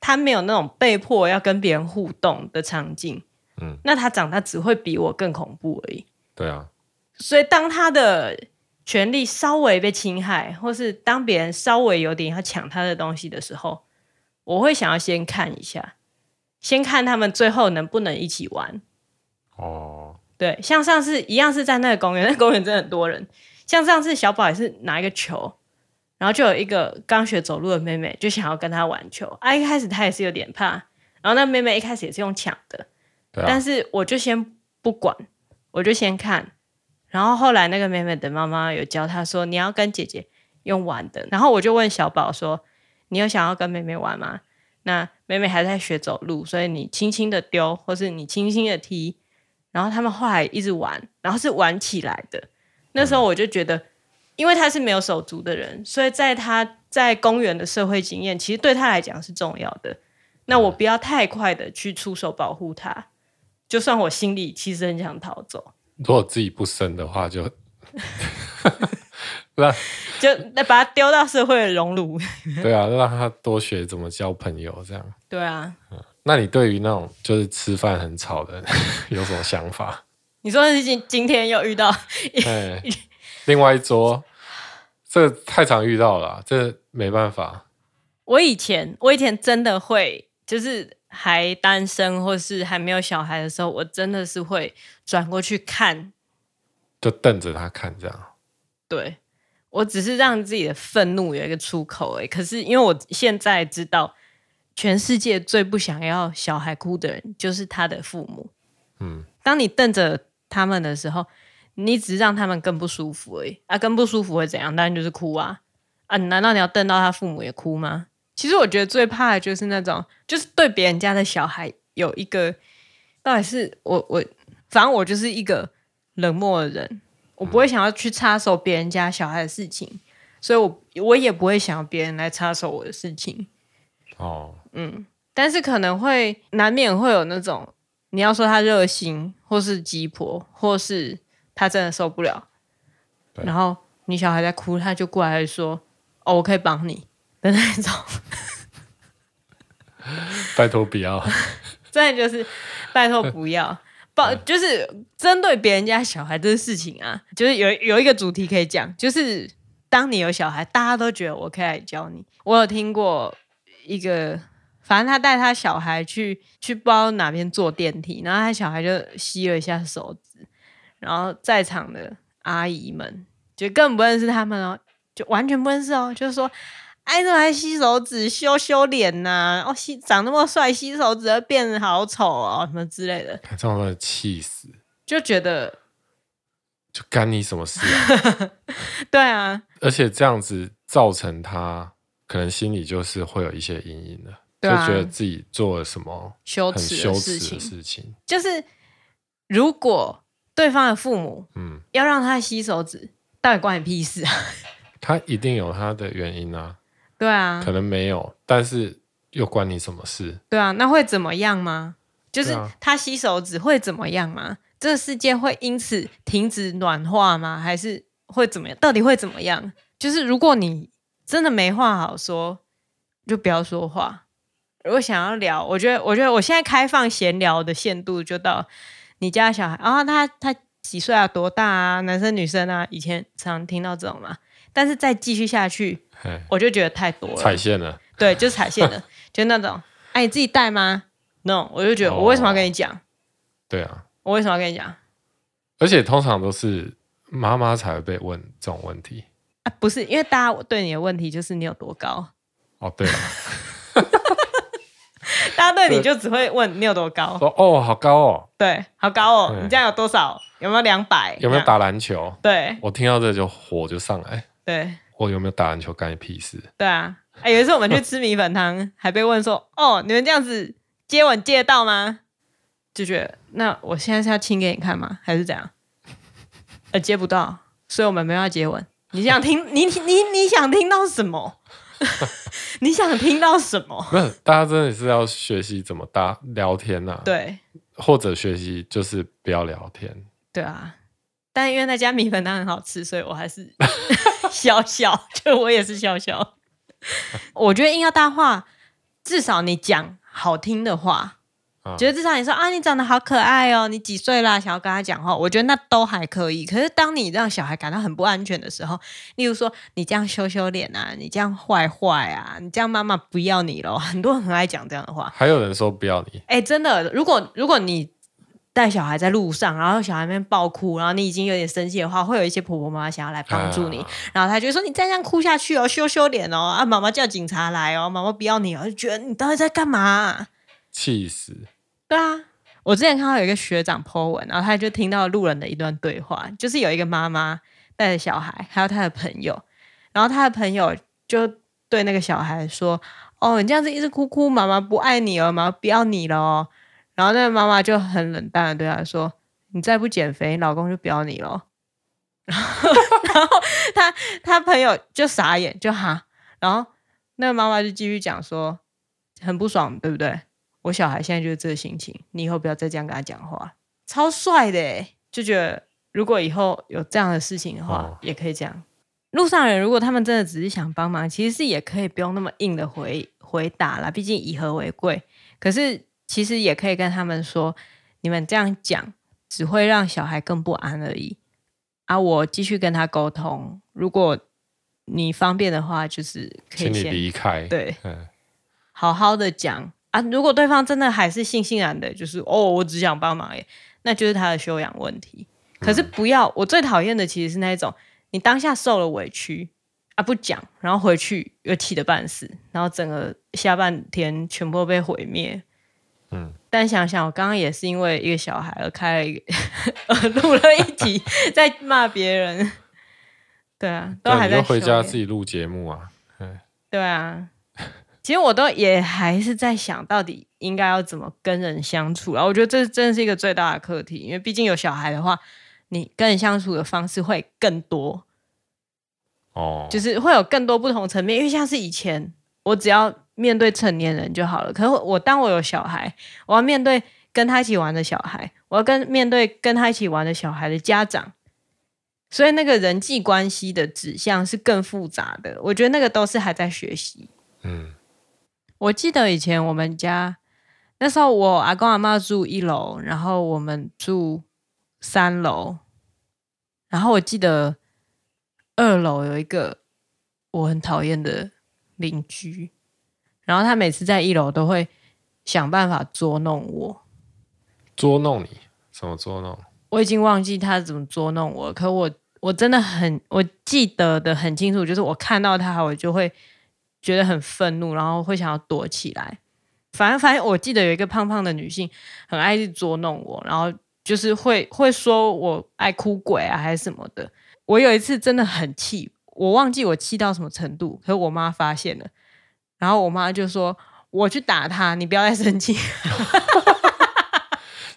[SPEAKER 2] 她没有那种被迫要跟别人互动的场景，
[SPEAKER 1] 嗯，
[SPEAKER 2] 那她长大只会比我更恐怖而已。
[SPEAKER 1] 对啊，
[SPEAKER 2] 所以当她的权利稍微被侵害，或是当别人稍微有点要抢她的东西的时候，我会想要先看一下，先看他们最后能不能一起玩。
[SPEAKER 1] 哦，
[SPEAKER 2] 对，像上次一样是在那个公园，那个、公园真的很多人。像上次小宝也是拿一个球。然后就有一个刚学走路的妹妹，就想要跟他玩球啊。一开始她也是有点怕，然后那妹妹一开始也是用抢的，
[SPEAKER 1] 啊、
[SPEAKER 2] 但是我就先不管，我就先看。然后后来那个妹妹的妈妈有教她说，你要跟姐姐用玩的。然后我就问小宝说，你有想要跟妹妹玩吗？那妹妹还在学走路，所以你轻轻的丢，或是你轻轻的踢。然后他们后来一直玩，然后是玩起来的。那时候我就觉得。嗯因为他是没有手足的人，所以在他在公园的社会经验，其实对他来讲是重要的。那我不要太快的去出手保护他，就算我心里其实很想逃走。
[SPEAKER 1] 如果自己不生的话就，[LAUGHS] [LAUGHS] 就让
[SPEAKER 2] 就把他丢到社会的熔炉。[LAUGHS]
[SPEAKER 1] 对啊，让他多学怎么交朋友，这样。
[SPEAKER 2] 对啊。
[SPEAKER 1] 那你对于那种就是吃饭很吵的人有什么想法？
[SPEAKER 2] 你说是今今天又遇到？
[SPEAKER 1] 另外一桌，这太常遇到了啊，这没办法。
[SPEAKER 2] 我以前，我以前真的会，就是还单身或是还没有小孩的时候，我真的是会转过去看，
[SPEAKER 1] 就瞪着他看这样。
[SPEAKER 2] 对，我只是让自己的愤怒有一个出口而已。可是因为我现在知道，全世界最不想要小孩哭的人就是他的父母。
[SPEAKER 1] 嗯，
[SPEAKER 2] 当你瞪着他们的时候。你只是让他们更不舒服而已啊！更不舒服会怎样？当然就是哭啊！啊，难道你要瞪到他父母也哭吗？其实我觉得最怕的就是那种，就是对别人家的小孩有一个，到底是我我，反正我就是一个冷漠的人，我不会想要去插手别人家小孩的事情，所以我我也不会想要别人来插手我的事情。
[SPEAKER 1] 哦，
[SPEAKER 2] 嗯，但是可能会难免会有那种，你要说他热心，或是鸡婆，或是。他真的受不了，然后你小孩在哭，他就过来说：“哦，我可以帮你。”的那种。[LAUGHS]
[SPEAKER 1] 拜托不要，[LAUGHS]
[SPEAKER 2] 真的就是拜托不要，[LAUGHS] 不就是针对别人家小孩这个事情啊，就是有有一个主题可以讲，就是当你有小孩，大家都觉得我可以来教你。我有听过一个，反正他带他小孩去去不知道哪边坐电梯，然后他小孩就吸了一下手指，然后在场的阿姨们就根本不认识他们哦，就完全不认识哦，就是说。哎，这还吸手指修修脸呐、啊？哦，吸长那么帅，吸手指会变得好丑哦，什么之类的。
[SPEAKER 1] 这种人气死，
[SPEAKER 2] 就觉得
[SPEAKER 1] 就干你什么事啊？[LAUGHS]
[SPEAKER 2] 对啊，
[SPEAKER 1] 而且这样子造成他可能心里就是会有一些阴影的，啊、就觉得自己做了什么
[SPEAKER 2] 羞
[SPEAKER 1] 耻羞耻
[SPEAKER 2] 的。事情就是如果对方的父母嗯要让他吸手指，到底关你屁事啊？[LAUGHS]
[SPEAKER 1] 他一定有他的原因啊。
[SPEAKER 2] 对啊，
[SPEAKER 1] 可能没有，但是又关你什么事？
[SPEAKER 2] 对啊，那会怎么样吗？就是他吸手指会怎么样吗？这个世界会因此停止暖化吗？还是会怎么样？到底会怎么样？就是如果你真的没话好说，就不要说话。如果想要聊，我觉得，我觉得我现在开放闲聊的限度就到你家小孩，然后他他几岁啊？多大啊？男生女生啊？以前常听到这种嘛，但是再继续下去。我就觉得太多了，
[SPEAKER 1] 踩线了。[LAUGHS]
[SPEAKER 2] 对，就是踩线了，就那种，哎，你自己带吗？No，我就觉得我为什么要跟你讲？哦，
[SPEAKER 1] 对啊，
[SPEAKER 2] 我为什么要跟你讲？
[SPEAKER 1] 而且通常都是妈妈才会被问这种问题
[SPEAKER 2] 啊，不是，因为大家对你的问题就是你有多高。
[SPEAKER 1] 哦，对啊，[LAUGHS] [LAUGHS]
[SPEAKER 2] 大家对你就只会问你有多高。
[SPEAKER 1] 说哦，好高哦，
[SPEAKER 2] 对，好高哦，你这样有多少？有没有两百？
[SPEAKER 1] 有没有打篮球？
[SPEAKER 2] 对，
[SPEAKER 1] 我听到这就火就上来。
[SPEAKER 2] 对。
[SPEAKER 1] 我有没有打篮球干你屁事？
[SPEAKER 2] 对啊，哎，有一次我们去吃米粉汤，还被问说：“ [LAUGHS] 哦，你们这样子接吻接得到吗？”就觉得那我现在是要亲给你看吗？还是怎样？呃，接不到，所以我们没有要接吻。你想听？你你你想听到什么？[LAUGHS] 你想听到什么？[LAUGHS]
[SPEAKER 1] 不是，大家真的是要学习怎么搭聊天啊？
[SPEAKER 2] 对，
[SPEAKER 1] 或者学习就是不要聊天。
[SPEAKER 2] 对啊，但因为那家米粉汤很好吃，所以我还是。[LAUGHS] 笑笑，就我也是笑笑。[LAUGHS] 我觉得硬要搭话，至少你讲好听的话，啊、觉得至少你说啊，你长得好可爱哦，你几岁啦？想要跟他讲话，我觉得那都还可以。可是当你让小孩感到很不安全的时候，例如说你这样羞羞脸啊，你这样坏坏啊，你这样妈妈不要你了，很多人很爱讲这样的话。
[SPEAKER 1] 还有人说不要你，
[SPEAKER 2] 哎、欸，真的，如果如果你。带小孩在路上，然后小孩那边爆哭，然后你已经有点生气的话，会有一些婆婆妈妈想要来帮助你，啊、然后他就说：“你再这样哭下去哦，羞羞脸哦，啊，妈妈叫警察来哦，妈妈不要你哦。”就觉得你到底在干嘛、啊？
[SPEAKER 1] 气死！
[SPEAKER 2] 对啊，我之前看到有一个学长 po 文，然后他就听到路人的一段对话，就是有一个妈妈带着小孩，还有他的朋友，然后他的朋友就对那个小孩说：“哦，你这样子一直哭哭，妈妈不爱你了，妈妈不要你了哦。”然后那个妈妈就很冷淡的对他说：“你再不减肥，老公就不要你了。[LAUGHS] ”然后，然后他他朋友就傻眼，就哈。然后那个妈妈就继续讲说：“很不爽，对不对？我小孩现在就是这个心情，你以后不要再这样跟他讲话。”超帅的，就觉得如果以后有这样的事情的话，哦、也可以这样。路上人如果他们真的只是想帮忙，其实是也可以不用那么硬的回回答啦，毕竟以和为贵。可是。其实也可以跟他们说，你们这样讲只会让小孩更不安而已。啊，我继续跟他沟通，如果你方便的话，就是可以先
[SPEAKER 1] 离开。
[SPEAKER 2] 对，好好的讲啊。如果对方真的还是悻悻然的，就是哦，我只想帮忙耶，那就是他的修养问题。可是不要，我最讨厌的其实是那一种，你当下受了委屈啊，不讲，然后回去又气得半死，然后整个下半天全部被毁灭。嗯，但想想我刚刚也是因为一个小孩而开了一个，[LAUGHS] 呃，录了一集在骂别人。[LAUGHS] 对啊，都还在
[SPEAKER 1] 回家自己录节目啊。
[SPEAKER 2] 对啊，其实我都也还是在想到底应该要怎么跟人相处啊。我觉得这真的是一个最大的课题，因为毕竟有小孩的话，你跟人相处的方式会更多。哦，就是会有更多不同层面，因为像是以前我只要。面对成年人就好了。可是我当我有小孩，我要面对跟他一起玩的小孩，我要跟面对跟他一起玩的小孩的家长，所以那个人际关系的指向是更复杂的。我觉得那个都是还在学习。
[SPEAKER 1] 嗯，
[SPEAKER 2] 我记得以前我们家那时候，我阿公阿妈住一楼，然后我们住三楼，然后我记得二楼有一个我很讨厌的邻居，然后他每次在一楼都会想办法捉弄我。
[SPEAKER 1] 捉弄你？怎么捉弄？
[SPEAKER 2] 我已经忘记他怎么捉弄我，可我我真的很我记得的很清楚，就是我看到他，我就会觉得很愤怒，然后会想要躲起来。反正反正我记得有一个胖胖的女性很爱去捉弄我，然后就是会会说我爱哭鬼啊，还是什么的。我有一次真的很气，我忘记我气到什么程度，可是我妈发现了，然后我妈就说：“我去打他，你不要再生气。” [LAUGHS]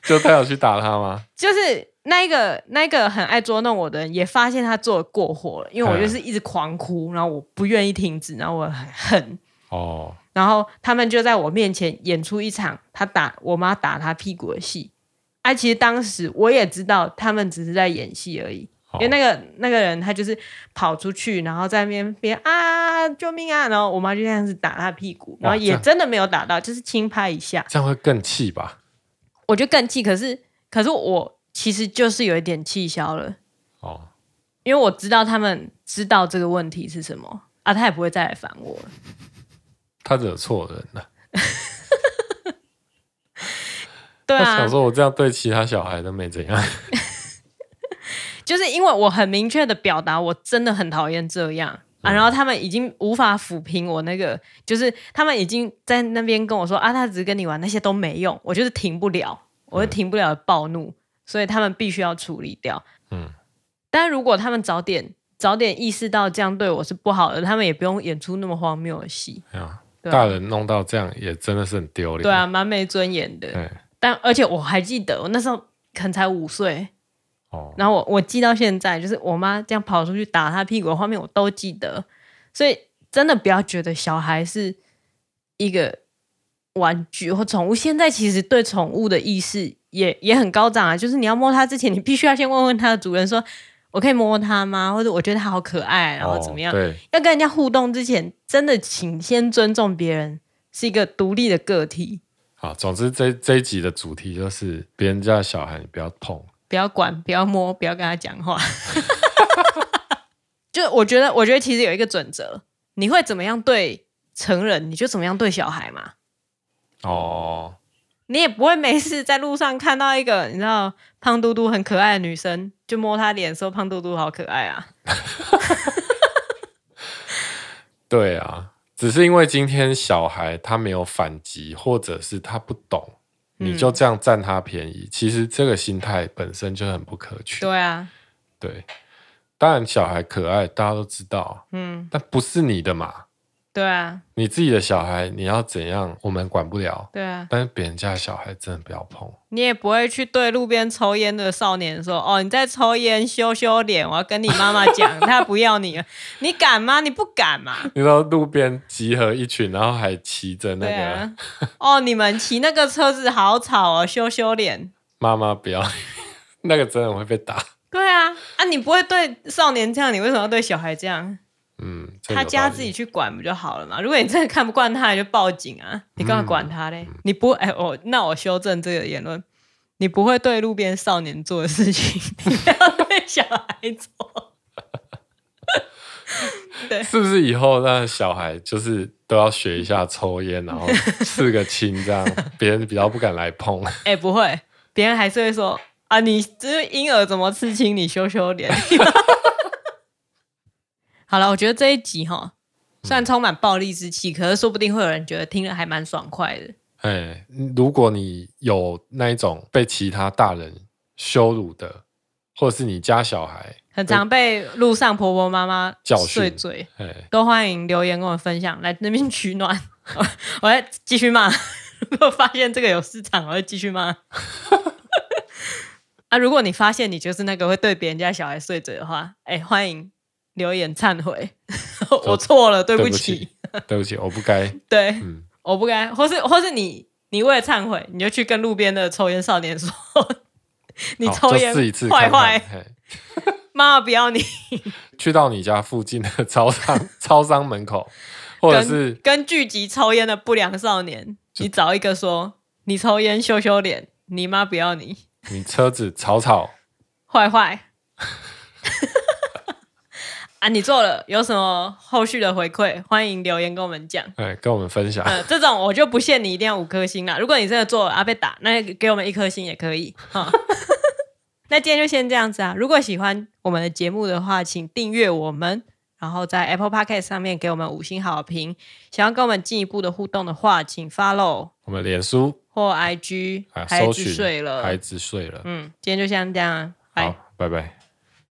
[SPEAKER 1] 就他有去打他吗？
[SPEAKER 2] 就是那一个那一个很爱捉弄我的人，也发现他做的过火了，因为我就是一直狂哭，然后我不愿意停止，然后我很恨。
[SPEAKER 1] 哦，
[SPEAKER 2] 然后他们就在我面前演出一场他打我妈打他屁股的戏。哎、啊，其实当时我也知道他们只是在演戏而已，哦、因为那个那个人他就是跑出去，然后在那边边啊救命啊，然后我妈就这样子打他屁股，然后也真的没有打到，就是轻拍一下，
[SPEAKER 1] 这样会更气吧？
[SPEAKER 2] 我就更气，可是可是我其实就是有一点气消了。
[SPEAKER 1] 哦，
[SPEAKER 2] 因为我知道他们知道这个问题是什么。啊，他也不会再来烦我了。
[SPEAKER 1] 他惹错人了，[LAUGHS]
[SPEAKER 2] 对啊，
[SPEAKER 1] 他想说我这样对其他小孩都没怎样，[LAUGHS]
[SPEAKER 2] 就是因为我很明确的表达，我真的很讨厌这样。啊，然后他们已经无法抚平我那个，就是他们已经在那边跟我说啊，他只是跟你玩，那些都没用，我就是停不了，我就停不了暴怒，嗯、所以他们必须要处理掉。
[SPEAKER 1] 嗯，
[SPEAKER 2] 但如果他们早点早点意识到这样对我是不好的，他们也不用演出那么荒谬的戏。
[SPEAKER 1] 啊，大人弄到这样也真的是很丢脸。
[SPEAKER 2] 对啊，蛮没尊严的。
[SPEAKER 1] 对
[SPEAKER 2] 但而且我还记得，我那时候可能才五岁。
[SPEAKER 1] 哦，
[SPEAKER 2] 然后我我记到现在，就是我妈这样跑出去打他屁股的画面，我都记得。所以真的不要觉得小孩是一个玩具或宠物。现在其实对宠物的意识也也很高涨啊，就是你要摸它之前，你必须要先问问它的主人说：“我可以摸它吗？”或者我觉得它好可爱，然后怎么样？
[SPEAKER 1] 哦，对，
[SPEAKER 2] 要跟人家互动之前，真的请先尊重别人，是一个独立的个体。
[SPEAKER 1] 好，总之这这一集的主题就是别人家的小孩，你不要碰。
[SPEAKER 2] 不要管，不要摸，不要跟他讲话。[LAUGHS] 就我觉得，我觉得其实有一个准则，你会怎么样对成人，你就怎么样对小孩嘛。
[SPEAKER 1] 哦，
[SPEAKER 2] 你也不会没事在路上看到一个你知道胖嘟嘟很可爱的女生，就摸她脸说胖嘟嘟好可爱啊。[LAUGHS]
[SPEAKER 1] 对啊，只是因为今天小孩他没有反击，或者是他不懂。你就这样占他便宜，嗯、其实这个心态本身就很不可取。
[SPEAKER 2] 对啊，
[SPEAKER 1] 对，当然小孩可爱，大家都知道，
[SPEAKER 2] 嗯，
[SPEAKER 1] 但不是你的嘛。
[SPEAKER 2] 对啊，
[SPEAKER 1] 你自己的小孩你要怎样，我们管不了。
[SPEAKER 2] 对啊，
[SPEAKER 1] 但是别人家的小孩真的不要碰。
[SPEAKER 2] 你也不会去对路边抽烟的少年说：“哦，你在抽烟，羞羞脸，我要跟你妈妈讲，他不要你了。” [LAUGHS] 你敢吗？你不敢嘛？
[SPEAKER 1] 你说路边集合一群，然后还骑着那个……
[SPEAKER 2] 啊、哦，你们骑那个车子好吵哦，羞羞脸。
[SPEAKER 1] 妈妈不要，[LAUGHS] 那个真的会被打。
[SPEAKER 2] 对啊，啊，你不会对少年这样，你为什么要对小孩这样？
[SPEAKER 1] 嗯，
[SPEAKER 2] 他家自己去管不就好了嘛？如果你真的看不惯他，你就报警啊！你干嘛管他嘞？嗯、你不哎，我、哦、那我修正这个言论，你不会对路边少年做的事情，[LAUGHS] 你不要对小孩做。对，
[SPEAKER 1] 是不是以后让小孩就是都要学一下抽烟，然后刺个青，这样 [LAUGHS] 别人比较不敢来碰？
[SPEAKER 2] 哎，不会，别人还是会说啊，你这婴儿怎么刺青？你羞羞脸。[LAUGHS] 好了，我觉得这一集哈，虽然充满暴力之气，嗯、可是说不定会有人觉得听了还蛮爽快的。
[SPEAKER 1] 哎，如果你有那一种被其他大人羞辱的，或者是你家小孩
[SPEAKER 2] 很常被路上婆婆妈妈教训碎嘴，都欢迎留言跟我分享，来那边取暖。我来继续骂，如果发现这个有市场，我会继续骂。[LAUGHS] 啊，如果你发现你就是那个会对别人家小孩碎嘴的话，哎，欢迎。留言忏悔，[LAUGHS] 我错了，对不起，
[SPEAKER 1] 对不起，我不该，[LAUGHS]
[SPEAKER 2] 对，嗯，我不该，或是或是你，你为了忏悔，你就去跟路边的抽烟少年说，[LAUGHS] 你抽烟坏坏，妈妈不要你，
[SPEAKER 1] 去到你家附近的超商，超商门口或者是
[SPEAKER 2] 跟聚集抽烟的不良少年，你找一个说你抽烟羞羞脸，你妈不要你，
[SPEAKER 1] 你车子吵吵，
[SPEAKER 2] 坏坏。啊，你做了有什么后续的回馈？欢迎留言跟我们讲，
[SPEAKER 1] 哎，跟我们分享。
[SPEAKER 2] 呃，这种我就不限你一定要五颗星啦。如果你真的做了啊被打，那给我们一颗星也可以。哈，[LAUGHS] 那今天就先这样子啊。如果喜欢我们的节目的话，请订阅我们，然后在 Apple Podcast 上面给我们五星好评。想要跟我们进一步的互动的话，请 Follow
[SPEAKER 1] 我们脸书
[SPEAKER 2] 或 IG。
[SPEAKER 1] 啊，
[SPEAKER 2] 孩子睡了，
[SPEAKER 1] 孩子睡了。
[SPEAKER 2] 嗯，今天就先这样，拜
[SPEAKER 1] 拜拜。